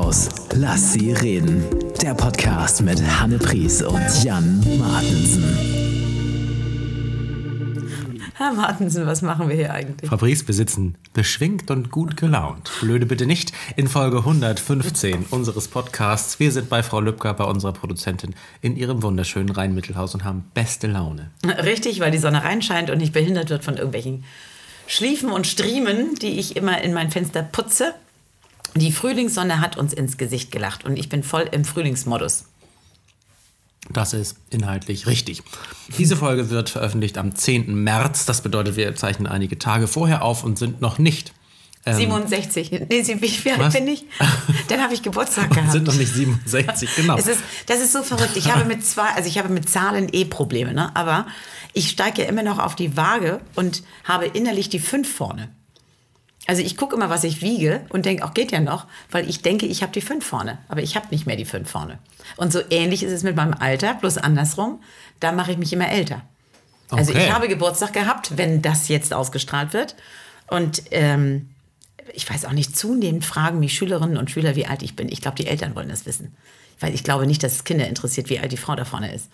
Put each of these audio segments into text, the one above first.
Reinmittelhaus. Lass sie reden. Der Podcast mit Hanne Pries und Jan Martensen. Herr Martensen, was machen wir hier eigentlich? Fabrice besitzen, beschwingt und gut gelaunt. Blöde bitte nicht in Folge 115 unseres Podcasts. Wir sind bei Frau Lübcker, bei unserer Produzentin, in ihrem wunderschönen Rheinmittelhaus und haben beste Laune. Richtig, weil die Sonne reinscheint und nicht behindert wird von irgendwelchen Schliefen und Striemen, die ich immer in mein Fenster putze. Die Frühlingssonne hat uns ins Gesicht gelacht und ich bin voll im Frühlingsmodus. Das ist inhaltlich richtig. Diese Folge wird veröffentlicht am 10. März. Das bedeutet, wir zeichnen einige Tage vorher auf und sind noch nicht. Ähm, 67. Nee, wie, alt bin ich? Dann habe ich Geburtstag gehabt. sind noch nicht 67, genau. Ist, das ist so verrückt. Ich habe mit zwei, also ich habe mit Zahlen eh Probleme, ne? aber ich steige ja immer noch auf die Waage und habe innerlich die fünf vorne. Also ich gucke immer, was ich wiege und denke, auch geht ja noch, weil ich denke, ich habe die fünf vorne. Aber ich habe nicht mehr die fünf vorne. Und so ähnlich ist es mit meinem Alter, bloß andersrum. Da mache ich mich immer älter. Also Okay. ich habe Geburtstag gehabt, wenn das jetzt ausgestrahlt wird. Und ähm, ich weiß auch nicht, zunehmend fragen mich Schülerinnen und Schüler, wie alt ich bin. Ich glaube, die Eltern wollen das wissen. Weil ich glaube nicht, dass es Kinder interessiert, wie alt die Frau da vorne ist.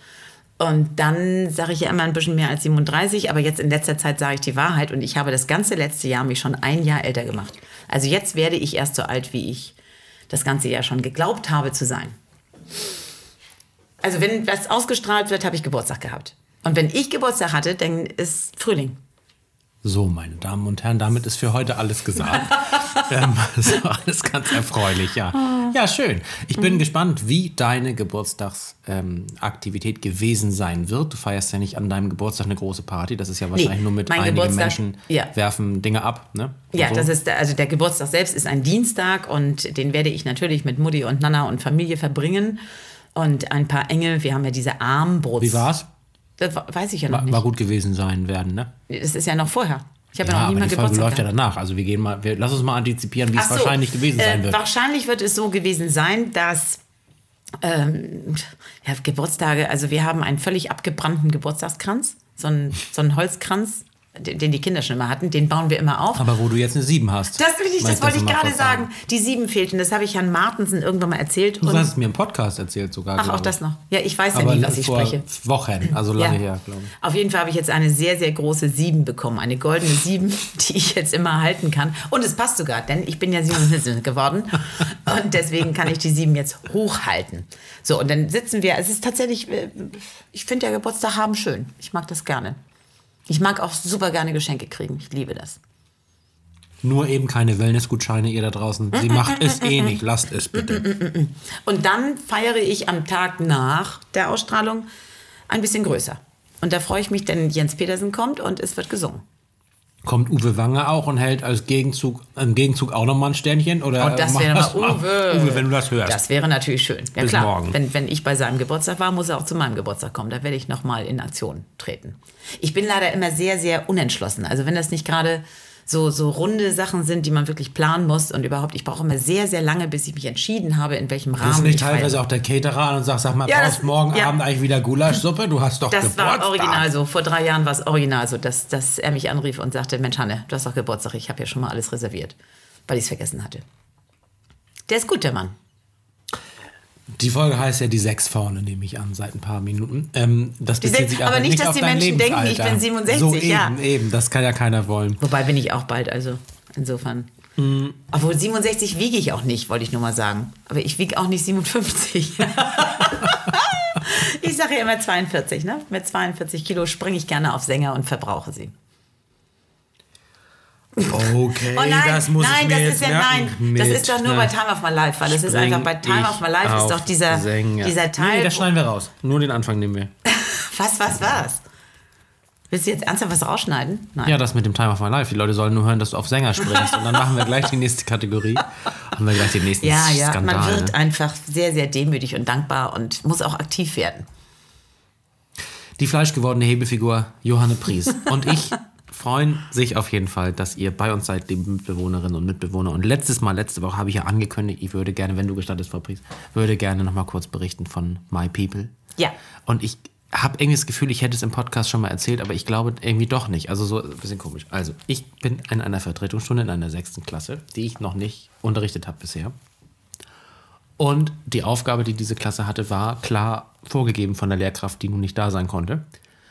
Und dann sage ich ja immer ein bisschen mehr als 37, aber jetzt in letzter Zeit sage ich die Wahrheit und ich habe das ganze letzte Jahr mich schon ein Jahr älter gemacht. Also jetzt werde ich erst so alt, wie ich das ganze Jahr schon geglaubt habe zu sein. Also wenn was ausgestrahlt wird, habe ich Geburtstag gehabt. Und wenn ich Geburtstag hatte, dann ist Frühling. So, meine Damen und Herren, damit ist für heute alles gesagt. ähm, das war alles ganz erfreulich, ja. Ja, schön. Ich bin gespannt, wie deine Geburtstagsaktivität gewesen sein wird. Du feierst ja nicht an deinem Geburtstag eine große Party. Das ist ja wahrscheinlich nur mit einigen Geburtstag- Menschen ja. werfen Dinge ab. Ne? Ja, So. das ist der, also der Geburtstag selbst ist ein Dienstag und den werde ich natürlich mit Mutti und Nana und Familie verbringen. Und ein paar Engel, wir haben ja diese Armbrots. Wie war's? Das weiß ich ja noch War, nicht. war gut gewesen sein werden, ne? Das ist ja noch vorher. Ich habe ja, Ja, noch nie aber mal die Folge Geburtstag läuft ja danach. Also wir gehen mal, wir, lass uns mal antizipieren, wie es so, wahrscheinlich gewesen sein äh, wird. Wahrscheinlich wird es so gewesen sein, dass ähm, ja, Geburtstage, also wir haben einen völlig abgebrannten Geburtstagskranz, so einen, so einen Holzkranz, den, die Kinder schon immer hatten, den bauen wir immer auf. aber wo du jetzt eine 7 hast. Das, ich, das wollte ich gerade kurz sagen. Die sieben fehlten. Das habe ich Herrn Martensen irgendwann mal erzählt. Du hast es mir im Podcast erzählt sogar. ach, auch das noch. Ja, ich weiß ja Aber nie, was ich vor spreche. Wochen, also lange her, glaube ich. Auf jeden Fall habe ich jetzt eine sehr, sehr große Sieben bekommen. Eine goldene Sieben, die ich jetzt immer halten kann. Und es passt sogar, denn ich bin ja 77 geworden. Und deswegen kann ich die Sieben jetzt hochhalten. So, und dann sitzen wir. Es ist tatsächlich, äh, ich finde ja Geburtstag haben schön. Ich mag das gerne. Ich mag auch super gerne Geschenke kriegen. Ich liebe das. Nur eben keine Wellnessgutscheine, ihr da draußen. Sie macht es eh nicht, lasst es bitte. Und dann feiere ich am Tag nach der Ausstrahlung ein bisschen größer. Und da freue ich mich, denn Jens Petersen kommt und es wird gesungen. Kommt Uwe Wange auch und hält als Gegenzug, im Gegenzug auch nochmal ein Sternchen? Oder Und das wäre mal Uwe. Uwe, wenn du das hörst. Das wäre natürlich schön. Ja Bis klar, morgen. Wenn, wenn ich bei seinem Geburtstag war, muss er auch zu meinem Geburtstag kommen. Da werde ich nochmal in Aktion treten. Ich bin leider immer sehr, sehr unentschlossen. Also wenn das nicht gerade so, so runde Sachen sind, die man wirklich planen muss und überhaupt, ich brauche immer sehr, sehr lange, bis ich mich entschieden habe, in welchem Rahmen Rufst nicht teilweise auch der Caterer an und sagst, sag mal, Ja, brauchst das- morgen ja. Abend eigentlich wieder Gulaschsuppe? Du hast doch Das Geburtstag. war original so. Vor drei Jahren war es original so, dass, dass er mich anrief und sagte, Mensch Hanne, du hast doch Geburtstag, ich habe ja schon mal alles reserviert, weil ich es vergessen hatte. Der ist gut, der Mann. Die Folge heißt ja die sechs vorne, nehme ich an, seit ein paar Minuten. Ähm, das Die bezieht sechs- sich aber nicht, dass die Menschen denken, ich bin 67, So eben, ja. eben, das kann ja keiner wollen. Wobei bin ich auch bald, also insofern. Mhm. Obwohl 67 wiege ich auch nicht, wollte ich nur mal sagen. Aber ich wiege auch nicht 57. ich sage ja immer 42, ne? Mit 42 Kilo springe ich gerne auf Sänger und verbrauche sie. Okay, Oh nein, das muss nein, ich mir das jetzt ist ja nein. Das ist doch nur bei Time of My Life, weil das ist einfach bei Time of My Life ist doch dieser, Sänger. dieser Teil. Nee, das schneiden wir raus. Nur den Anfang nehmen wir. was, was, was? Willst du jetzt ernsthaft was rausschneiden? Nein. Ja, das mit dem Time of My Life. Die Leute sollen nur hören, dass du auf Sänger springst. Und dann machen wir gleich die nächste Kategorie. Haben wir gleich den nächsten Ja, ja, Skandal. man wird einfach sehr, sehr demütig und dankbar und muss auch aktiv werden. Die fleischgewordene Hebefigur Johanne Pries und ich freuen sich auf jeden Fall, dass ihr bei uns seid, liebe Mitbewohnerinnen und Mitbewohner. Und letztes Mal, letzte Woche habe ich ja angekündigt, ich würde gerne, wenn du gestattest, Frau Pries, würde gerne noch mal kurz berichten von My People. Ja. Und ich habe irgendwie das Gefühl, ich hätte es im Podcast schon mal erzählt, aber ich glaube irgendwie doch nicht. Also so ein bisschen komisch. Also, ich bin in einer Vertretungsstunde in einer sechsten Klasse, die ich noch nicht unterrichtet habe bisher. Und die Aufgabe, die diese Klasse hatte, war klar vorgegeben von der Lehrkraft, die nun nicht da sein konnte.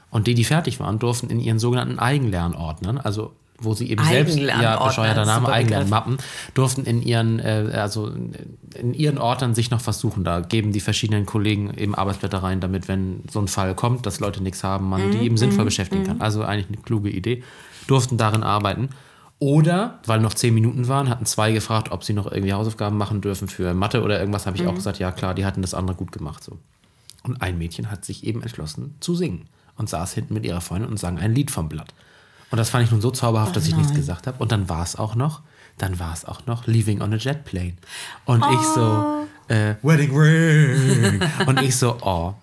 Und die, die fertig waren, durften in ihren sogenannten Eigenlernordnern, also wo sie eben selbst, ja, bescheuerter Name, Eigenlernmappen, durften in ihren, äh, also in ihren Ordnern sich noch versuchen. Da geben die verschiedenen Kollegen eben Arbeitsblätter rein, damit, wenn so ein Fall kommt, dass Leute nichts haben, man die eben sinnvoll beschäftigen kann. Also eigentlich eine kluge Idee. Durften darin arbeiten. Oder, weil noch zehn Minuten waren, hatten zwei gefragt, ob sie noch irgendwie Hausaufgaben machen dürfen für Mathe oder irgendwas, habe ich auch gesagt, ja klar, die hatten das andere gut gemacht. So. Und ein Mädchen hat sich eben entschlossen zu singen und saß hinten mit ihrer Freundin und sang ein Lied vom Blatt. Und das fand ich nun so zauberhaft, dass ich nichts gesagt habe. Und dann war es auch noch, dann war es auch noch Leaving on a Jet Plane. Und ich so, äh, Wedding Ring. und ich so, oh,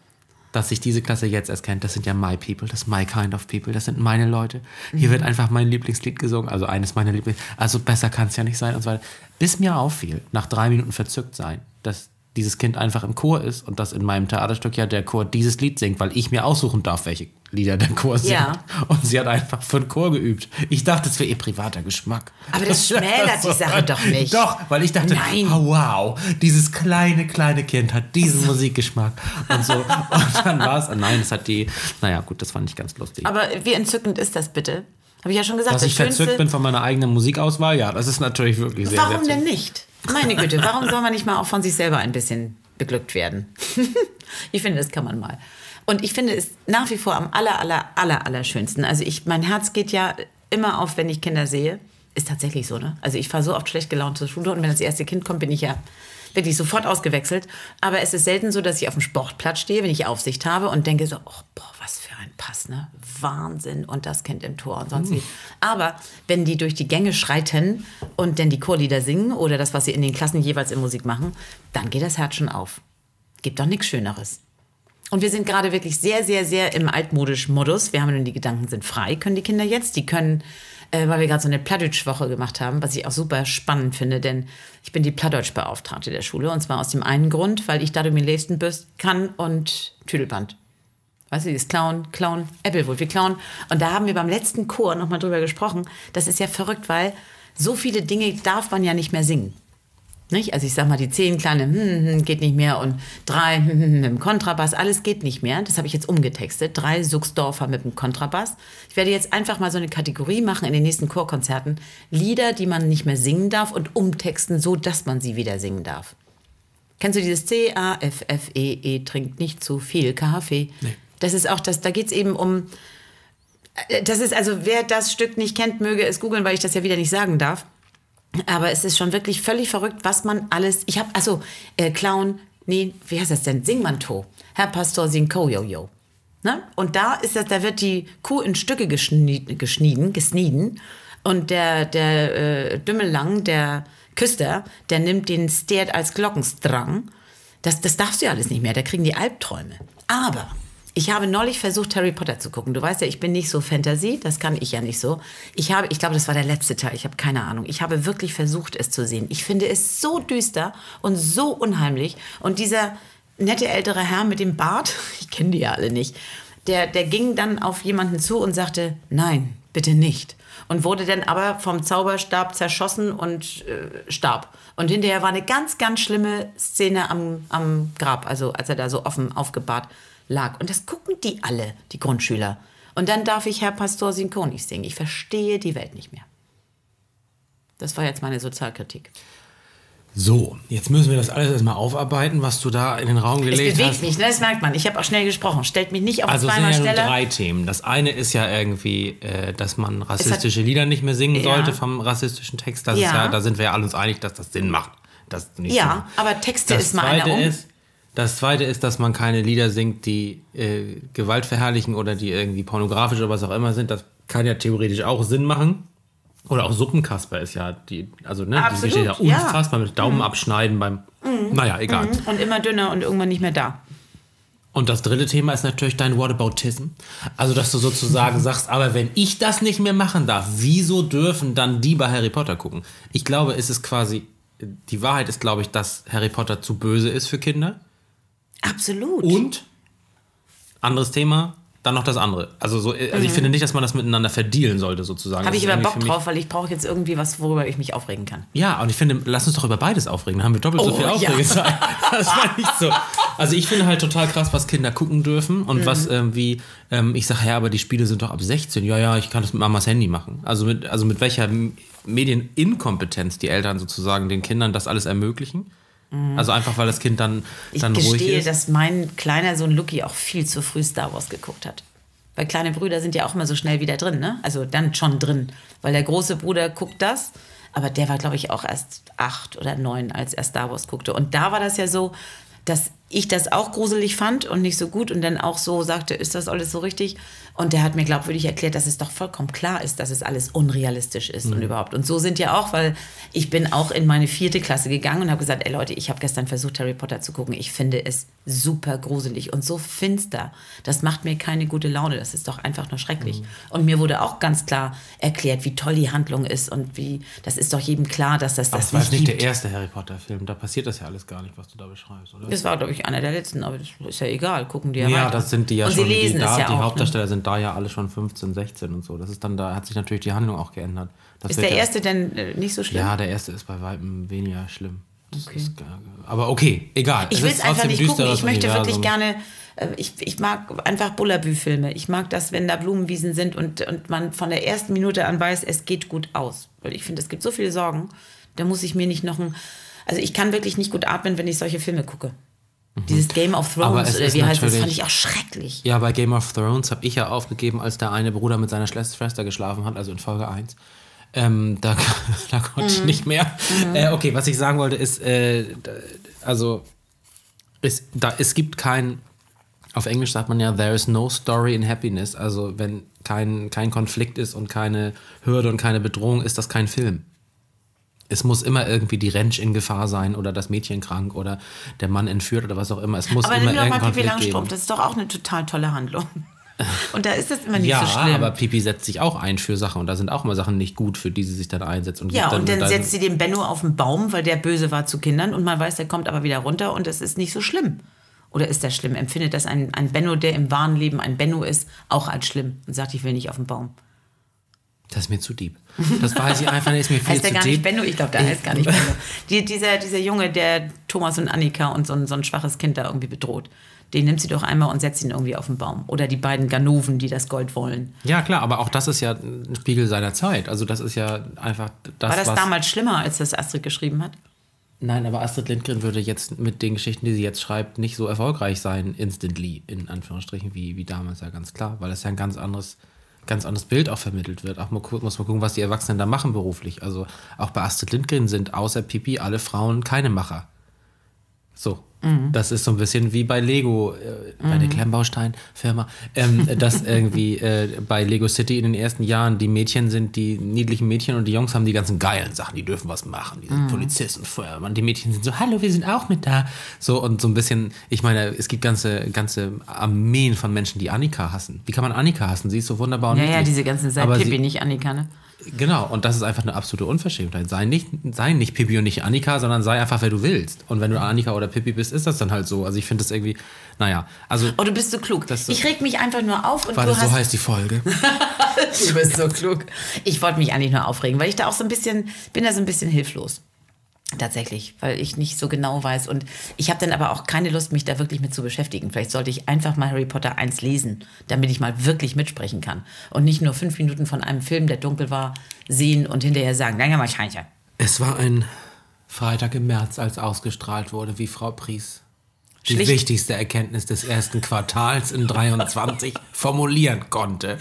dass sich diese Klasse jetzt erst kennt, das sind ja my people, das ist my kind of people, das sind meine Leute. Hier wird einfach mein Lieblingslied gesungen, also eines meiner Lieblings, also besser kann es ja nicht sein und so weiter. Bis mir auffiel, nach drei Minuten verzückt sein, dass dieses Kind einfach im Chor ist und dass in meinem Theaterstück ja der Chor dieses Lied singt, weil ich mir aussuchen darf, welche Lieder der Chor singt. Ja. Und sie hat einfach für den Chor geübt. Ich dachte, es wäre ihr privater Geschmack. Aber das schmälert die Sache doch nicht. Doch, weil ich dachte, Nein. oh, wow, dieses kleine, kleine Kind hat diesen Musikgeschmack und so. Und dann war es, nein, es hat die, naja, gut, das fand ich ganz lustig. Aber wie entzückend ist das bitte? Habe ich ja schon gesagt. Dass das ich verzückt bin von meiner eigenen Musikauswahl, ja, das ist natürlich wirklich sehr, Warum sehr denn nicht? Meine Güte, warum soll man nicht mal auch von sich selber ein bisschen beglückt werden? ich finde, das kann man mal. Und ich finde es nach wie vor am aller, aller, aller, aller schönsten. Also ich, mein Herz geht ja immer auf, wenn ich Kinder sehe. Ist tatsächlich so, ne? Also ich fahre so oft schlecht gelaunt zur Schule und wenn das erste Kind kommt, bin ich ja wirklich sofort ausgewechselt. Aber es ist selten so, dass ich auf dem Sportplatz stehe, wenn ich Aufsicht habe und denke so, oh, boah, was für ein Pass, ne? Wahnsinn und das Kind im Tor und sonst wie. Aber wenn die durch die Gänge schreiten und dann die Chorlieder singen oder das, was sie in den Klassen jeweils in Musik machen, dann geht das Herz schon auf. Gibt doch nichts Schöneres. Und wir sind gerade wirklich sehr, sehr, sehr im altmodischen Modus. Wir haben nun die Gedanken sind frei, können die Kinder jetzt. Die können, äh, weil wir gerade so eine Plattdeutsch-Woche gemacht haben, was ich auch super spannend finde, denn ich bin die Plattdeutsch-Beauftragte der Schule. Und zwar aus dem einen Grund, weil ich dadurch mir Lesten bürst kann und Tüdelband. Weißt du, dieses Clown, Clown, Applewood, wir klauen. Und da haben wir beim letzten Chor nochmal drüber gesprochen. Das ist ja verrückt, weil so viele Dinge darf man ja nicht mehr singen. Nicht? Also ich sag mal, die zehn kleine hm, hm, geht nicht mehr und drei hm, hm, mit dem Kontrabass, alles geht nicht mehr. Das habe ich jetzt umgetextet. Drei Suchsdorfer mit dem Kontrabass. Ich werde jetzt einfach mal so eine Kategorie machen in den nächsten Chorkonzerten. Lieder, die man nicht mehr singen darf und umtexten, so dass man sie wieder singen darf. Kennst du dieses C-A-F-F-E-E, -E, trinkt nicht zu viel Kaffee? Nee. Das ist auch das, da geht es eben um, äh, das ist also, wer das Stück nicht kennt, möge es googeln, weil ich das ja wieder nicht sagen darf. Aber es ist schon wirklich völlig verrückt, was man alles. Ich habe, also, äh, Clown, nee, wie heißt das denn? Singmanto. Herr Pastor Sinko Jojo. Ne? Und da ist das, da wird die Kuh in Stücke geschnieden, geschnieden, gesnieden. Und der, der äh, Dümmellang, der Küster, der nimmt den Stert als Glockenstrang. Das, das darfst du ja alles nicht mehr, da kriegen die Albträume. Aber ich habe neulich versucht, Harry Potter zu gucken. Du weißt ja, ich bin nicht so Fantasy, das kann ich ja nicht so. Ich habe, ich glaube, das war der letzte Teil, ich habe keine Ahnung. Ich habe wirklich versucht, es zu sehen. Ich finde es so düster und so unheimlich. Und dieser nette ältere Herr mit dem Bart, ich kenne die ja alle nicht, der, der ging dann auf jemanden zu und sagte, nein, bitte nicht. Und wurde dann aber vom Zauberstab zerschossen und äh, starb. Und hinterher war eine ganz, ganz schlimme Szene am, am Grab, also als er da so offen aufgebahrt lag. Und das gucken die alle, die Grundschüler. Und dann darf ich Herr Pastor Sinko nicht singen. Ich verstehe die Welt nicht mehr. Das war jetzt meine Sozialkritik. So, jetzt müssen wir das alles erstmal aufarbeiten, was du da in den Raum Es gelegt bewegt hast. mich, ne? das merkt man. Ich habe auch schnell gesprochen. Stellt mich nicht auf Also es sind zweimal ja nur drei Themen. Das eine ist ja irgendwie, äh, dass man rassistische hat- Lieder nicht mehr singen Ja. sollte vom rassistischen Text. Das Ja. Ist ja, da sind wir ja alle uns einig, dass das Sinn macht. Das nicht Ja, so. aber Texte das ist mal einer um. ist, das zweite ist, dass man keine Lieder singt, die äh, Gewalt verherrlichen oder die irgendwie pornografisch oder was auch immer sind. Das kann ja theoretisch auch Sinn machen. Oder auch Suppenkasper ist ja die, also ne, die Absolut, steht ja ja. Mhm. unfassbar mit Daumen abschneiden beim, naja, egal. Und immer dünner und irgendwann nicht mehr da. Und das dritte Thema ist natürlich dein Whataboutism. Also, dass du sozusagen sagst, aber wenn ich das nicht mehr machen darf, wieso dürfen dann die bei Harry Potter gucken? Ich glaube, es ist quasi, die Wahrheit ist, glaube ich, dass Harry Potter zu böse ist für Kinder. Absolut. Und, anderes Thema, dann noch das andere. Also, so, also ich finde nicht, dass man das miteinander verdealen sollte, sozusagen. Habe ich aber Bock drauf, weil ich brauche jetzt irgendwie was, worüber ich mich aufregen kann. Ja, und ich finde, lass uns doch über beides aufregen. Dann haben wir doppelt so Oh, viel ja. Aufregezeit. Das war nicht so. Also ich finde halt total krass, was Kinder gucken dürfen und was Mhm. ähm, wie, ähm, ich sage, ja, aber die Spiele sind doch ab 16. Ja, ja, ich kann das mit Mamas Handy machen. Also mit, also mit welcher Medieninkompetenz die Eltern sozusagen den Kindern das alles ermöglichen. Also einfach, weil das Kind dann, Mhm. Ich dann ruhig gestehe, ist. dass mein kleiner Sohn Lucky auch viel zu früh Star Wars geguckt hat. Weil kleine Brüder sind ja auch immer so schnell wieder drin, ne? Also dann schon drin. Weil der große Bruder guckt das, aber der war, glaube ich, auch erst acht oder neun, als er Star Wars guckte. Und da war das ja so, dass ich das auch gruselig fand und nicht so gut und dann auch so sagte, ist das alles so richtig? Und der hat mir glaubwürdig erklärt, dass es doch vollkommen klar ist, dass es alles unrealistisch ist und überhaupt. Und so sind ja auch, weil ich bin auch in meine vierte Klasse gegangen und habe gesagt, ey Leute, ich habe gestern versucht, Harry Potter zu gucken. Ich finde es super gruselig und so finster. Das macht mir keine gute Laune. Das ist doch einfach nur schrecklich. Und mir wurde auch ganz klar erklärt, wie toll die Handlung ist und wie, das ist doch jedem klar, dass das Aber das das war nicht gibt. der erste Harry Potter-Film. Da passiert das ja alles gar nicht, was du da beschreibst, oder? Das war, glaube ich, einer der letzten, aber das ist ja egal. Gucken die ja, Ja, weiter. das sind die ja und schon. sie lesen die, es da, ja die auch. ne? Hauptdarsteller sind da ja alle schon 15, 16 und so. Das ist dann, da hat sich natürlich die Handlung auch geändert. Das Ist der ja- erste denn äh, nicht so schlimm? Ja, der erste ist bei weitem weniger schlimm. Das ist, aber okay, egal. Ich will es einfach nicht gucken. Ich möchte wirklich Universum. gerne. äh, Ich, ich mag einfach Bullabü-Filme. Ich mag das, wenn da Blumenwiesen sind und, und man von der ersten Minute an weiß, es geht gut aus. Weil ich finde, es gibt so viele Sorgen. Da muss ich mir nicht noch ein. Also ich kann wirklich nicht gut atmen, wenn ich solche Filme gucke. Dieses Game of Mhm. Thrones es oder ist wie heißt das, fand ich auch schrecklich. Ja, bei Game of Thrones habe ich ja aufgegeben, als der eine Bruder mit seiner Schwester geschlafen hat, also in Folge 1. Ähm, da, da konnte Mhm. ich nicht mehr. Äh, okay, was ich sagen wollte ist, äh, also es, da, es gibt kein, auf Englisch sagt man ja, there is no story in happiness. Also wenn kein, kein Konflikt ist und keine Hürde und keine Bedrohung, ist das kein Film. Es muss immer irgendwie die Rentsch in Gefahr sein oder das Mädchen krank oder der Mann entführt oder was auch immer. Es muss Aber immer nimm doch mal Konflikt Langstrumpf. Das ist doch auch eine total tolle Handlung. Und da ist das immer nicht Ja, so schlimm. aber Pipi setzt sich auch ein für Sachen und da sind auch immer Sachen nicht gut, für die sie sich dann einsetzt. Und Ja, gibt und dann da- setzt sie den Benno auf den Baum, weil der böse war zu Kindern und man weiß, der kommt aber wieder runter und es ist nicht so schlimm. Oder ist das schlimm? Empfindet das ein, ein Benno, der im wahren Leben ein Benno ist, auch als schlimm und sagt, ich will nicht auf den Baum? Das ist mir zu deep. Das weiß ich einfach nicht, ist mir viel Heißt der zu gar deep. nicht Benno? Ich glaube, der heißt gar nicht Benno. Die, dieser, dieser Junge, der Thomas und Annika und so ein, so ein schwaches Kind da irgendwie bedroht, den nimmt sie doch einmal und setzt ihn irgendwie auf den Baum. Oder die beiden Ganoven, die das Gold wollen. Ja, klar, aber auch das ist ja ein Spiegel seiner Zeit. Also das ist ja einfach das, War das was... damals schlimmer, als das Astrid geschrieben hat? Nein, aber Astrid Lindgren würde jetzt mit den Geschichten, die sie jetzt schreibt, nicht so erfolgreich sein, instantly, in Anführungsstrichen, wie, wie damals, ja ganz klar. Weil es ja ein ganz anderes, ganz anderes Bild auch vermittelt wird. Auch mal, muss man gucken, was die Erwachsenen da machen beruflich. Also auch bei Astrid Lindgren sind außer Pipi alle Frauen keine Macher. So. Das ist so ein bisschen wie bei Lego, äh, bei der Klemmbaustein-Firma, ähm, dass irgendwie äh, bei Lego City in den ersten Jahren die Mädchen sind die niedlichen Mädchen und die Jungs haben die ganzen geilen Sachen, die dürfen was machen, die sind Polizist und Feuermann. Die Mädchen sind so, hallo, wir sind auch mit da. So und so ein bisschen, ich meine, es gibt ganze, ganze Armeen von Menschen, die Annika hassen. Wie kann man Annika hassen? Sie ist so wunderbar und Ja, ja, diese ganzen sei Aber Pippi, sie- nicht Annika, ne? Genau, und das ist einfach eine absolute Unverschämtheit. Sei nicht, sei nicht Pippi und nicht Annika, sondern sei einfach, wer du willst. Und wenn du Annika oder Pippi bist, ist das dann halt so. Also ich finde das irgendwie, naja, also, Oh, du bist so klug. Das so- ich reg mich einfach nur auf und warte, du so hast heißt die Folge. Du bist so klug. Ich wollte mich eigentlich nur aufregen, weil ich da auch so ein bisschen, bin da so ein bisschen hilflos. Tatsächlich, weil ich nicht so genau weiß. Und ich habe dann aber auch keine Lust, mich da wirklich mit zu beschäftigen. Vielleicht sollte ich einfach mal Harry Potter 1 lesen, damit ich mal wirklich mitsprechen kann. Und nicht nur fünf Minuten von einem Film, der dunkel war, sehen und hinterher sagen, danke mal Scheiße. Es war ein Freitag im März, als ausgestrahlt wurde, wie Frau Pries die Schlicht- wichtigste Erkenntnis des ersten Quartals in 23 formulieren konnte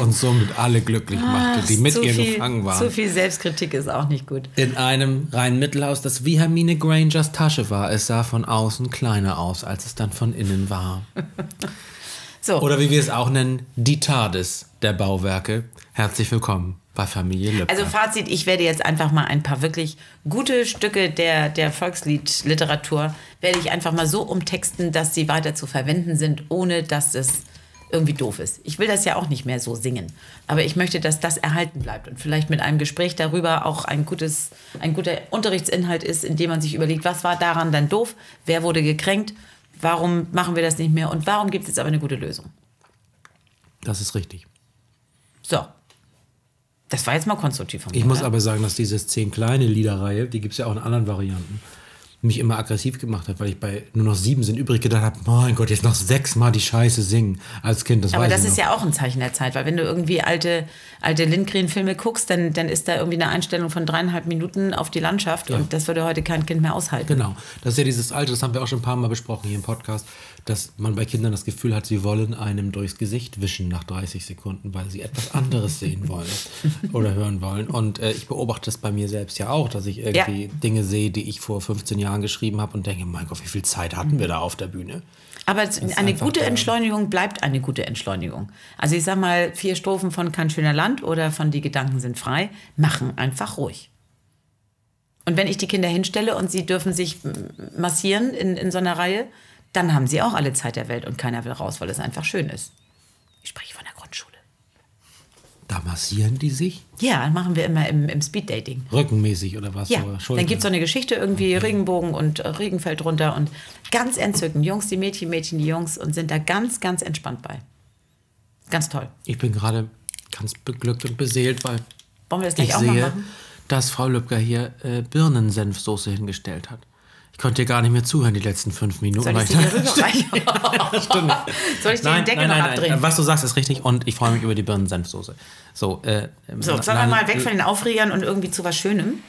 und somit alle glücklich machte, die mit ihr viel, gefangen waren. Zu viel Selbstkritik ist auch nicht gut. In einem reinen Mittelhaus, das wie Hermine Grangers Tasche war. Es sah von außen kleiner aus, als es dann von innen war. So, Oder wie wir es auch nennen, die TARDIS der Bauwerke. Herzlich willkommen bei Familie Löbner. Also Fazit, ich werde jetzt einfach mal ein paar wirklich gute Stücke der, der Volksliedliteratur, werde ich einfach mal so umtexten, dass sie weiter zu verwenden sind, ohne dass es irgendwie doof ist. Ich will das ja auch nicht mehr so singen, aber ich möchte, dass das erhalten bleibt und vielleicht mit einem Gespräch darüber auch ein, gutes, ein guter Unterrichtsinhalt ist, in dem man sich überlegt, was war daran dann doof, wer wurde gekränkt, warum machen wir das nicht mehr und warum gibt es jetzt aber eine gute Lösung. Das ist richtig. So. Das war jetzt mal konstruktiv von mir. Ich muss oder? aber sagen, dass dieses zehn kleine Liederreihe, die gibt es ja auch in anderen Varianten, mich immer aggressiv gemacht hat, weil ich bei nur noch sieben sind übrig gedacht habe, mein Gott, jetzt noch sechsmal die Scheiße singen als Kind. Das Aber das ist noch. ja auch ein Zeichen der Zeit, weil wenn du irgendwie alte, alte Lindgren-Filme guckst, dann, dann ist da irgendwie eine Einstellung von dreieinhalb Minuten auf die Landschaft und das würde heute kein Kind mehr aushalten. Genau. Das ist ja dieses Alte, das haben wir auch schon ein paar Mal besprochen hier im Podcast, dass man bei Kindern das Gefühl hat, sie wollen einem durchs Gesicht wischen nach 30 Sekunden, weil sie etwas anderes sehen wollen oder hören wollen. Und äh, ich beobachte das bei mir selbst ja auch, dass ich irgendwie Ja. Dinge sehe, die ich vor 15 Jahren geschrieben habe und denke, mein Gott, wie viel Zeit hatten wir da auf der Bühne? Aber eine gute. Entschleunigung bleibt eine gute Entschleunigung. Also ich sag mal, vier Strophen von Kein schöner Land oder von Die Gedanken sind frei, machen einfach ruhig. Und wenn ich die Kinder hinstelle und sie dürfen sich massieren in, in so einer Reihe, dann haben sie auch alle Zeit der Welt und keiner will raus, weil es einfach schön ist. Ich spreche von der Grundschule. Da massieren die sich? Ja, machen wir immer im, im Speeddating. Rückenmäßig oder was? Ja, Oder dann gibt es so eine Geschichte irgendwie, Regenbogen und äh, Regen fällt runter und ganz entzückend. Jungs, die Mädchen, Mädchen, die Jungs und sind da ganz, ganz entspannt bei. Ganz toll. Ich bin gerade ganz beglückt und beseelt, weil Wollen wir das gleich ich auch sehe, machen? dass Frau Lübcker hier äh, Birnensenfsoße hingestellt hat. Ich konnte dir gar nicht mehr zuhören die letzten fünf Minuten. Soll weil ich rüberreichen? Soll ich dir den Deckel noch abdrehen? Was du sagst, ist richtig und ich freue mich über die Birnensenfsoße. So, äh, So, sagen wir nein, mal weg von den Aufregern und irgendwie zu was Schönem.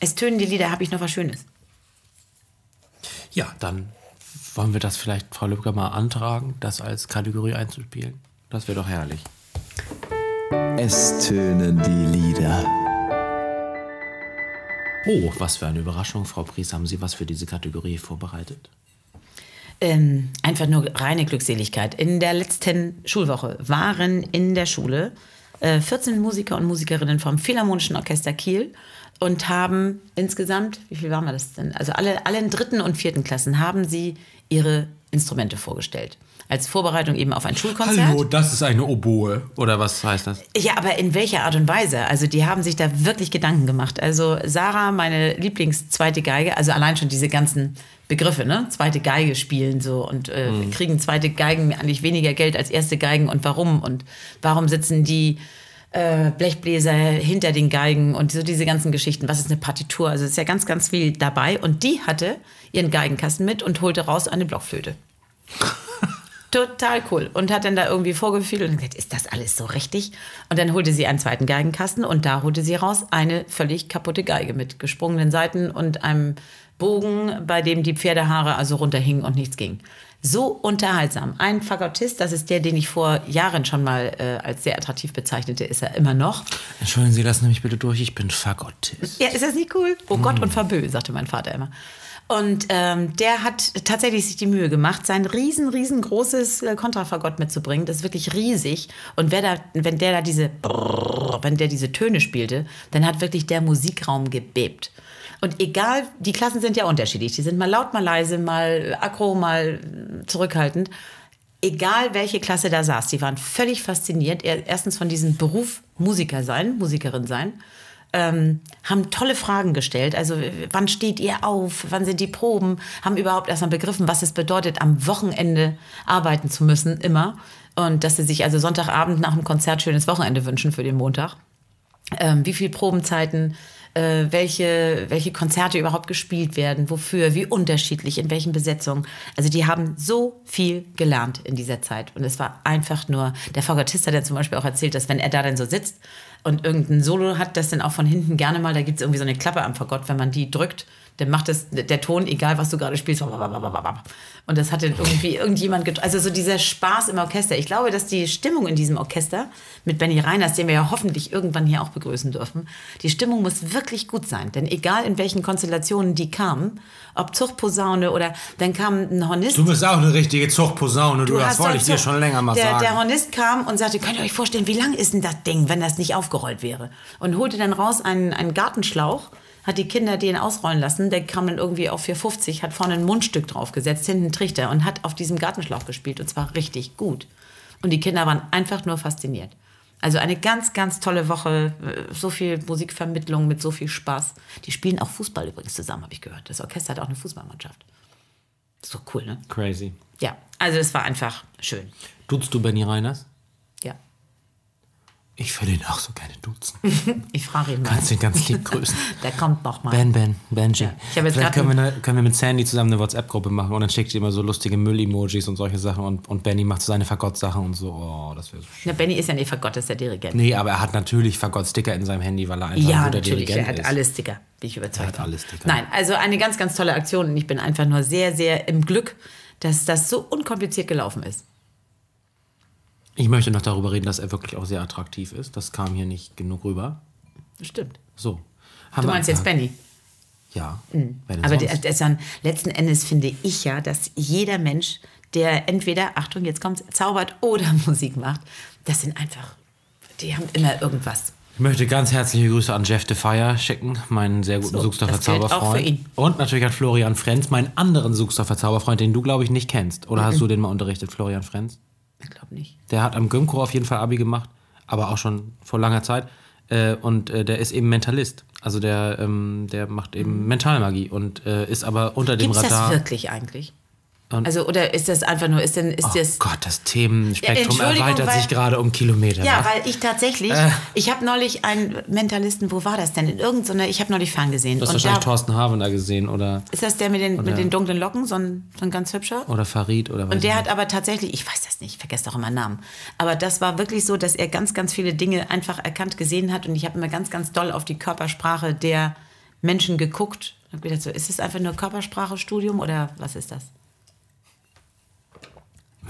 Es tönen die Lieder, habe ich noch was Schönes. Ja, dann wollen wir das vielleicht, Frau Lübcker, mal antragen, das als Kategorie einzuspielen. Das wäre doch herrlich. Es tönen die Lieder. Oh, was für eine Überraschung, Frau Pries. Haben Sie was für diese Kategorie vorbereitet? Ähm, einfach nur reine Glückseligkeit. In der letzten Schulwoche waren in der Schule äh, 14 Musiker und Musikerinnen vom Philharmonischen Orchester Kiel und haben insgesamt, wie viel waren wir das denn? Also alle, alle in dritten und vierten Klassen haben sie ihre Instrumente vorgestellt. Als Vorbereitung eben auf ein Schulkonzert. Hallo, das ist eine Oboe. Oder was heißt das? Ja, aber in welcher Art und Weise? Also die haben sich da wirklich Gedanken gemacht. Also Sarah, meine Lieblingszweite Geige, also allein schon diese ganzen Begriffe, ne? Zweite Geige spielen so und äh, kriegen zweite Geigen eigentlich weniger Geld als erste Geigen und warum? Und warum sitzen die äh, Blechbläser hinter den Geigen und so diese ganzen Geschichten. Was ist eine Partitur? Also es ist ja ganz, ganz viel dabei. Und die hatte ihren Geigenkasten mit und holte raus eine Blockflöte. Total cool. Und hat dann da irgendwie vorgefühlt und gesagt, ist das alles so richtig? Und dann holte sie einen zweiten Geigenkasten und da holte sie raus eine völlig kaputte Geige mit gesprungenen Seiten und einem Bogen, bei dem die Pferdehaare also runterhingen und nichts ging. So unterhaltsam. Ein Fagottist, das ist der, den ich vor Jahren schon mal äh, als sehr attraktiv bezeichnete, ist er immer noch. Entschuldigen Sie, lassen Sie mich bitte durch. Ich bin Fagottist. Ja, ist das nicht cool? Oh Gott und Verbö, sagte mein Vater immer. Und ähm, der hat tatsächlich sich die Mühe gemacht, sein riesen, riesengroßes äh, Kontrafagott mitzubringen. Das ist wirklich riesig. Und wer da, wenn der da diese, wenn der diese Töne spielte, dann hat wirklich der Musikraum gebebt. Und egal, die Klassen sind ja unterschiedlich. Die sind mal laut, mal leise, mal aggro, mal zurückhaltend. Egal, welche Klasse da saß, die waren völlig fasziniert. Er- Erstens von diesem Beruf Musiker sein, Musikerin sein ähm, haben tolle Fragen gestellt. Also, wann steht ihr auf? Wann sind die Proben? Haben überhaupt erstmal begriffen, was es bedeutet, am Wochenende arbeiten zu müssen, immer. Und dass sie sich also Sonntagabend nach dem Konzert schönes Wochenende wünschen für den Montag. Ähm, wie viel Probenzeiten, äh, welche, welche Konzerte überhaupt gespielt werden, wofür, wie unterschiedlich, in welchen Besetzungen. Also die haben so viel gelernt in dieser Zeit. Und es war einfach nur, der Fagottist hat ja zum Beispiel auch erzählt, dass wenn er da dann so sitzt und irgendein Solo hat, das dann auch von hinten gerne mal, da gibt es irgendwie so eine Klappe am Fagott, wenn man die drückt, dann macht es der Ton, egal was du gerade spielst. Und das hatte irgendwie irgendjemand, also so dieser Spaß im Orchester. Ich glaube, dass die Stimmung in diesem Orchester mit Benny Reiners, den wir ja hoffentlich irgendwann hier auch begrüßen dürfen, die Stimmung muss wirklich gut sein. Denn egal in welchen Konstellationen die kamen, ob Zuchtposaune oder dann kam ein Hornist. Du bist auch eine richtige Zuchtposaune, du, das hast wollte ich dir schon länger mal der, sagen. Der Hornist kam und sagte, könnt ihr euch vorstellen, wie lang ist denn das Ding, wenn das nicht aufgerollt wäre? Und holte dann raus einen, einen Gartenschlauch, hat die Kinder den ausrollen lassen. Der kam dann irgendwie auf 4,50, hat vorne ein Mundstück draufgesetzt, hinten einen Trichter und hat auf diesem Gartenschlauch gespielt und zwar richtig gut. Und die Kinder waren einfach nur fasziniert. Also eine ganz, ganz tolle Woche, äh, so viel Musikvermittlung mit so viel Spaß. Die spielen auch Fußball übrigens zusammen, habe ich gehört. Das Orchester hat auch eine Fußballmannschaft. So cool, ne? Crazy. Ja, also es war einfach schön. Duzt du Benny Reiners? Ich würde ihn auch so gerne duzen. Ich frage ihn mal. Kannst ihn ganz lieb grüßen. Der kommt noch mal. Ben, Ben, Benji. Ich habe jetzt Vielleicht können wir, eine, können wir mit Sandy zusammen eine WhatsApp-Gruppe machen und dann schickt sie immer so lustige Müll-Emojis und solche Sachen und, und Benny macht so seine Fagott-Sachen und so. Oh, das wäre so schön. Na, Benny ist ja nicht Fagott, ist der Dirigent. Nee, aber er hat natürlich Fagott-Sticker in seinem Handy, weil er einfach Ja, ein guter natürlich. Dirigent Er hat ist. alle Sticker, bin ich überzeugt. Er hat alle Sticker. Nein, also eine ganz, ganz tolle Aktion und ich bin einfach nur sehr, sehr im Glück, dass das so unkompliziert gelaufen ist. Ich möchte noch darüber reden, dass er wirklich auch sehr attraktiv ist. Das kam hier nicht genug rüber. Stimmt. So. Du meinst jetzt. Benny. Ja. Denn Aber der, der ist dann, letzten Endes finde ich ja, dass jeder Mensch, der entweder, Achtung, jetzt kommt's, zaubert oder Musik macht, das sind einfach, die haben immer irgendwas. Ich möchte ganz herzliche Grüße an Jeff Fire schicken, meinen sehr guten So, Suchstoffer Zauberfreund. für ihn. Und natürlich an Florian Frenz, meinen anderen Suchstoffer Zauberfreund, den du, glaube ich, nicht kennst. Oder Mhm. hast du den mal unterrichtet, Florian Frenz? Ich glaube nicht. Der hat am Gymco auf jeden Fall Abi gemacht, aber auch schon vor langer Zeit. Äh, und äh, der ist eben Mentalist. Also der, ähm, der macht eben Mentalmagie und äh, ist aber unter dem Gibt es Radar. Mhm. das wirklich eigentlich? Und- also, oder ist das einfach nur, ist denn, ist Oh das. Gott, das Themenspektrum erweitert weil- sich gerade um Kilometer. Ja, weil ich tatsächlich, Äh. ich habe neulich einen Mentalisten, wo war das denn? In irgendeiner, ich habe neulich ferngesehen. Du hast wahrscheinlich da, Thorsten Havener gesehen oder, ist das der mit den, mit den dunklen Locken, so ein, so ein ganz hübscher? oder Farid oder was. Und der hat aber tatsächlich, ich weiß das nicht, ich vergesse auch immer Namen, aber das war wirklich so, dass er ganz, ganz viele Dinge einfach erkannt gesehen hat und ich habe immer ganz, ganz doll auf die Körpersprache der Menschen geguckt. Und gedacht, so, ist es einfach nur Körpersprache-Studium oder was ist das?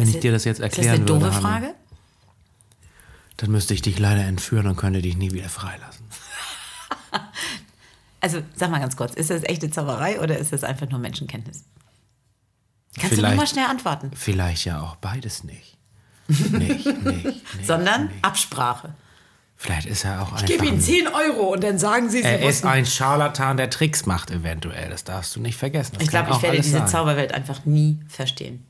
Wenn ich dir das jetzt Ist das erklären eine würde, Hanne, Frage? dann müsste ich dich leider entführen und könnte dich nie wieder freilassen. Also sag mal ganz kurz, ist das echte Zauberei oder ist das einfach nur Menschenkenntnis? Kannst du Vielleicht- nur mal schnell antworten? Vielleicht ja auch beides nicht. Nicht, nicht, nicht. Sondern Absprache. Vielleicht ist er auch Ich gebe. Ihnen ein- 10 Euro und dann sagen Sie, Sie Er ist ein Scharlatan, der Tricks macht, eventuell. Das darfst du nicht vergessen. Das Ich glaube, ich werde diese sein. Zauberwelt einfach nie verstehen.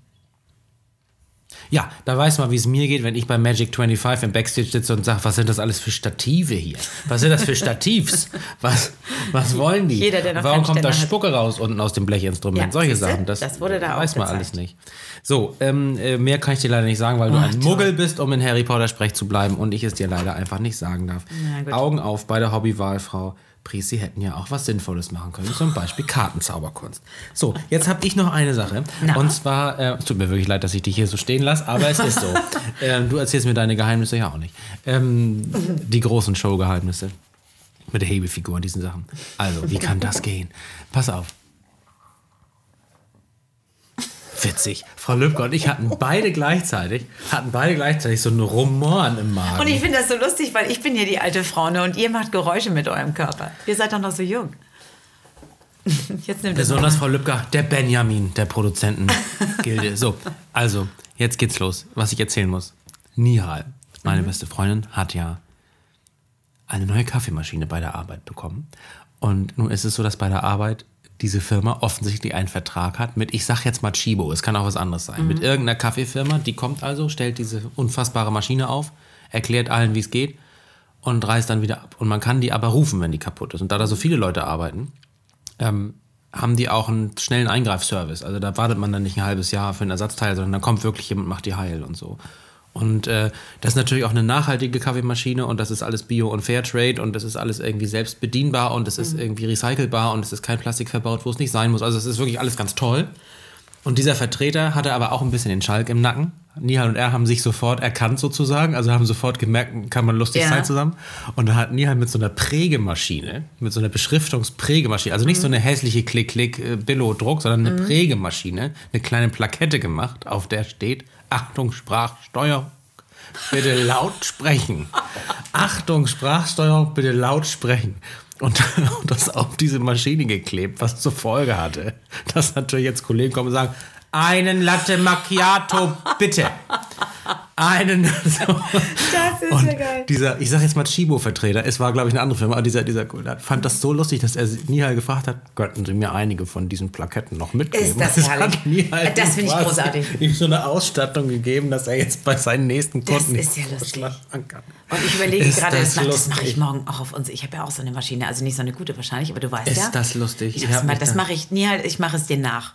Ja, da weiß man, wie es mir geht, wenn ich bei Magic 25 im Backstage sitze und sage, was sind das alles für Stative hier? Was sind das für Stativs? Was, was wollen die? Jeder, der noch Warum kommt da. Spucke raus unten aus dem Blechinstrument? Ja, Solche Sachen. Das, das wurde da auch weiß man alles nicht. So, ähm, äh, mehr kann ich dir leider nicht sagen, weil du ein toll. Muggel bist, um in Harry Potter Sprech zu bleiben und ich es dir leider einfach nicht sagen darf. Augen auf bei der Hobbywahlfrau. Pries, Sie hätten ja auch was Sinnvolles machen können, zum Beispiel Kartenzauberkunst. So, jetzt habe ich noch eine Sache. Na? Und zwar, äh, es tut mir wirklich leid, dass ich dich hier so stehen lasse, aber es ist so. ähm, du erzählst mir deine Geheimnisse ja auch nicht. Ähm, die großen Showgeheimnisse. Mit der Hebefigur und diesen Sachen. Also, wie kann das gehen? Pass auf. Witzig. Frau Lübcke und ich hatten beide gleichzeitig, hatten beide gleichzeitig so einen Rumoren im Magen. Und ich finde das so lustig, weil ich bin hier die alte Frau ne, und ihr macht Geräusche mit eurem Körper. Ihr seid doch noch so jung. Jetzt nimmt es Besonders Frau Lübcker, der Benjamin der Produzentengilde. So, also, jetzt geht's los, was ich erzählen muss. Nihal, meine beste Freundin, hat ja eine neue Kaffeemaschine bei der Arbeit bekommen. Und nun ist es so, dass bei der Arbeit diese Firma offensichtlich einen Vertrag hat mit, ich sag jetzt mal Chibo, es kann auch was anderes sein, mit irgendeiner Kaffeefirma, die kommt also, stellt diese unfassbare Maschine auf, erklärt allen, wie es geht und reißt dann wieder ab. Und man kann die aber rufen, wenn die kaputt ist. Und da da so viele Leute arbeiten, ähm, haben die auch einen schnellen Eingreifservice. Also da wartet man dann nicht ein halbes Jahr für ein Ersatzteil, sondern dann kommt wirklich jemand und macht die heil und so. Und äh, das ist natürlich auch eine nachhaltige Kaffeemaschine und das ist alles Bio und Fairtrade und das ist alles irgendwie selbst bedienbar und es ist irgendwie recycelbar und es ist kein Plastik verbaut, wo es nicht sein muss. Also es ist wirklich alles ganz toll. Und dieser Vertreter hatte aber auch ein bisschen den Schalk im Nacken. Nihal und er haben sich sofort erkannt sozusagen, also haben sofort gemerkt, kann man lustig Ja. sein zusammen. Und da hat Nihal mit so einer Prägemaschine, mit so einer Beschriftungsprägemaschine, also nicht so eine hässliche Klick-Klick-Billo-Druck, sondern eine Prägemaschine, eine kleine Plakette gemacht, auf der steht, Achtung, Sprachsteuerung, bitte laut sprechen. Achtung, Sprachsteuerung, bitte laut sprechen. Und, das auf diese Maschine geklebt, was zur Folge hatte, dass natürlich jetzt Kollegen kommen und sagen, einen Latte Macchiato, bitte. Einen. So. Das ist Und ja geil. dieser, ich sag jetzt mal Chibo-Vertreter, es war glaube ich eine andere Firma, aber dieser, dieser fand das so lustig, dass er Nihal gefragt hat, könnten Sie mir einige von diesen Plaketten noch mitgeben? Ist das es herrlich. Nihal Das finde ich großartig. ihm so eine Ausstattung gegeben, dass er jetzt bei seinen nächsten Das Kunden ist ja lustig. Kann. Und ich überlege Ist gerade, das, das mach- das mache ich morgen auch auf uns. Ich habe ja auch so eine Maschine, also nicht so eine gute wahrscheinlich, aber du weißt Ist ja. das lustig? Ich Ich das das mache ich, nee, halt, ich mache es dir nach.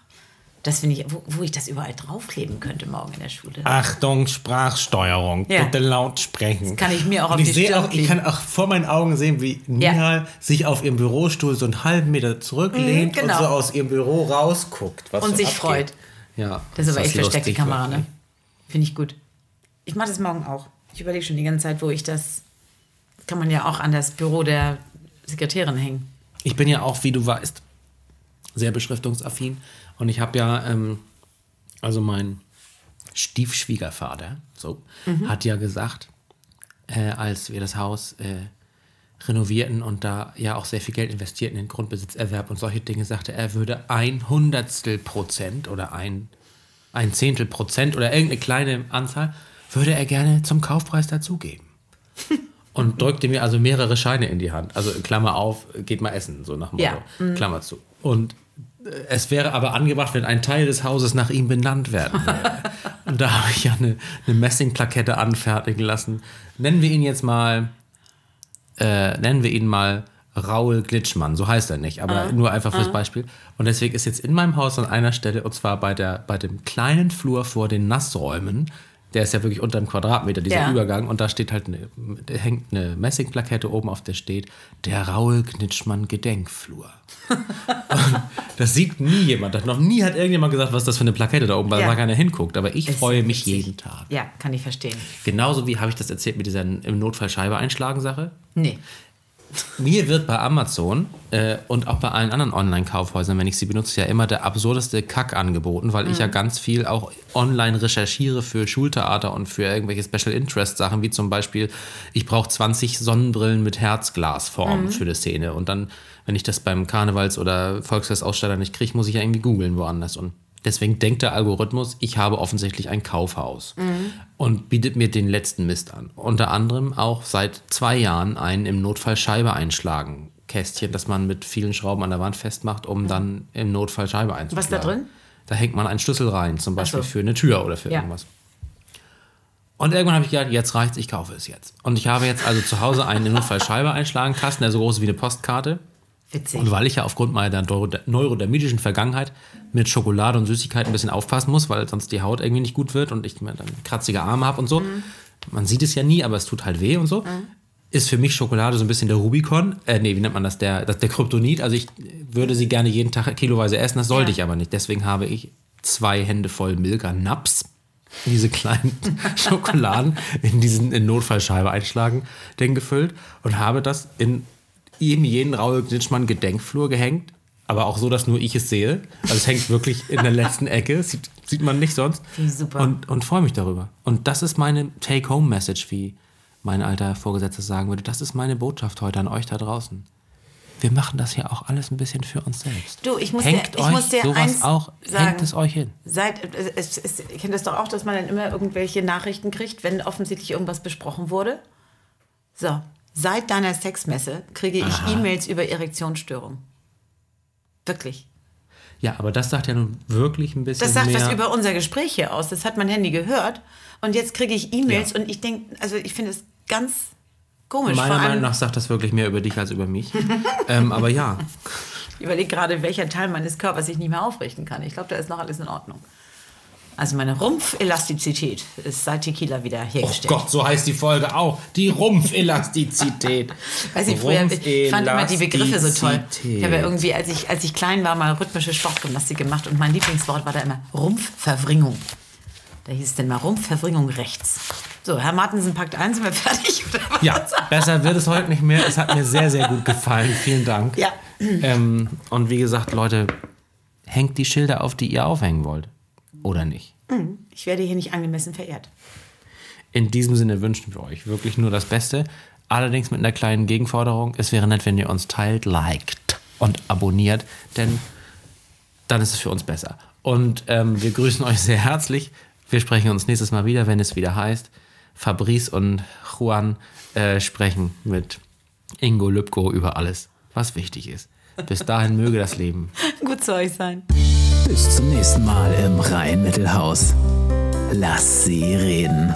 Das finde ich, wo, wo ich das überall draufkleben könnte morgen in der Schule. Achtung, Sprachsteuerung. Ja. Bitte laut sprechen. Das kann ich mir auch auf Und ich die auch, Ich kann auch vor meinen Augen sehen, wie Nihal sich auf ihrem Bürostuhl so einen halben Meter zurücklehnt Mhm, genau. und so aus ihrem Büro rausguckt. Was Und sich abgeht. freut. Ja. Das ist aber echt versteckte Kamera, ne? Finde ich gut. Ich mache das morgen auch. Ich überlege schon die ganze Zeit, wo ich das. Kann man ja auch an das Büro der Sekretärin hängen. Ich bin ja auch, wie du weißt, sehr beschriftungsaffin. Und ich habe ja, ähm, also mein Stiefschwiegervater, so, hat ja gesagt, äh, als wir das Haus äh, renovierten und da ja auch sehr viel Geld investierten in den Grundbesitzerwerb und solche Dinge, sagte er, würde ein Hundertstel Prozent oder ein, ein Zehntel Prozent oder irgendeine kleine Anzahl, würde er gerne zum Kaufpreis dazugeben. Und drückte mir also mehrere Scheine in die Hand. Also Klammer auf, geht mal essen, so nach dem Ja. Motto. Klammer zu. Und es wäre aber angebracht, wenn ein Teil des Hauses nach ihm benannt werden würde. Und da habe ich ja eine, eine Messingplakette anfertigen lassen. Nennen wir ihn jetzt mal, äh, nennen wir ihn mal Raul Glitschmann, so heißt er nicht, aber nur einfach fürs Beispiel. Und deswegen ist jetzt in meinem Haus an einer Stelle, und zwar bei, der, bei dem kleinen Flur vor den Nassräumen, der ist ja wirklich unter einem Quadratmeter, dieser Ja. Übergang, und da steht halt eine, da hängt eine Messingplakette oben, auf der steht, der Raul Glitschmann Gedenkflur. das sieht nie jemand. Das noch nie hat irgendjemand gesagt, was das für eine Plakette da oben war, Ja. weil keiner hinguckt. Aber ich Ist freue mich witzig. jeden Tag. Ja, kann ich verstehen. Genauso wie habe ich das erzählt mit dieser im Notfall Scheibe einschlagen Sache. Nee. Mir wird bei Amazon äh, und auch bei allen anderen Online-Kaufhäusern, wenn ich sie benutze, ja immer der absurdeste Kack angeboten, weil ich ja ganz viel auch online recherchiere für Schultheater und für irgendwelche Special Interest Sachen, wie zum Beispiel, ich brauche 20 Sonnenbrillen mit Herzglasform für eine Szene. Und dann, wenn ich das beim Karnevals- oder Volksfestaussteller nicht kriege, muss ich ja irgendwie googeln woanders. Und deswegen denkt der Algorithmus, ich habe offensichtlich ein Kaufhaus und bietet mir den letzten Mist an. Unter anderem auch seit zwei Jahren ein im Notfall Scheibe einschlagen Kästchen, das man mit vielen Schrauben an der Wand festmacht, um dann im Notfall Scheibe einzuschlagen. Was da drin? Da hängt man einen Schlüssel rein, zum Beispiel so. für eine Tür oder für Ja. irgendwas. Und irgendwann habe ich gedacht, jetzt reicht's, ich kaufe es jetzt. Und ich habe jetzt also zu Hause einen im Notfall Scheibe einschlagen Kasten, der so groß ist wie eine Postkarte. Witzig. Und weil ich ja aufgrund meiner neuro- neurodermitischen Vergangenheit mit Schokolade und Süßigkeiten ein bisschen aufpassen muss, weil sonst die Haut irgendwie nicht gut wird und ich mir dann kratzige Arme habe und so. Man sieht es ja nie, aber es tut halt weh und so. Ist für mich Schokolade so ein bisschen der Rubikon. Äh, nee, wie nennt man das? Der, das der Kryptonit. Also ich würde sie gerne jeden Tag kiloweise essen, das sollte Ja. ich aber nicht. Deswegen habe ich zwei Hände voll Milka Naps. Diese kleinen Schokoladen in diesen in Notfallscheibe einschlagen, den gefüllt und habe das in ihm jeden Raul Glitschmann Gedenkflur gehängt, aber auch so, dass nur ich es sehe. Also es hängt wirklich in der letzten Ecke, sieht, sieht man nicht sonst. Super. Und, und freue mich darüber. Und das ist meine Take-Home-Message, wie mein alter Vorgesetzter sagen würde. Das ist meine Botschaft heute an euch da draußen. Wir machen das ja auch alles ein bisschen für uns selbst. Du, ich muss hängt dir- ich euch muss dir sowas eins auch, sagen. hängt es euch hin. Seit, es, es, ihr kennt das doch auch, dass man dann immer irgendwelche Nachrichten kriegt, wenn offensichtlich irgendwas besprochen wurde. So, seit deiner Sexmesse kriege ich E-Mails über Erektionsstörung. Wirklich. Ja, aber das sagt ja nun wirklich ein bisschen Das sagt mehr. was über unser Gespräch hier aus. Das hat mein Handy gehört. Und jetzt kriege ich E-Mails Ja. und ich denke, also ich finde es ganz komisch. Meiner Meinung nach sagt das wirklich mehr über dich als über mich. ähm, aber ja, Ich überlege gerade, welcher Teil meines Körpers ich nicht mehr aufrichten kann. Ich glaube, da ist noch alles in Ordnung. Also meine Rumpfelastizität ist seit Tequila wieder oh hergestellt. Gott, so heißt die Folge auch. Die Rumpfelastizität. Weiß ich, früher, ich fand immer die Begriffe so toll. Ich habe ja irgendwie, als ich, als ich klein war, mal rhythmische Sportgymnastik gemacht und mein Lieblingswort war da immer Rumpfverwringung. Da hieß es denn mal Rumpfverwringung rechts. So, Herr Martensen packt ein, sind wir fertig? Ja, besser wird es heute nicht mehr. Es hat mir sehr, sehr gut gefallen. Vielen Dank. Ja. Ähm, und wie gesagt, Leute, hängt die Schilder auf, die ihr aufhängen wollt. Oder nicht. Ich werde hier nicht angemessen verehrt. In diesem Sinne wünschen wir euch wirklich nur das Beste. Allerdings mit einer kleinen Gegenforderung. Es wäre nett, wenn ihr uns teilt, liked und abonniert, denn dann ist es für uns besser. Und ähm, wir grüßen euch sehr herzlich. Wir sprechen uns nächstes Mal wieder, wenn es wieder heißt, Fabrice und Juan äh, sprechen mit Ingo Lübko über alles, was wichtig ist. Bis dahin möge das Leben. Gut zu euch sein. Bis zum nächsten Mal im Rhein-Mittelhaus. Lass sie reden.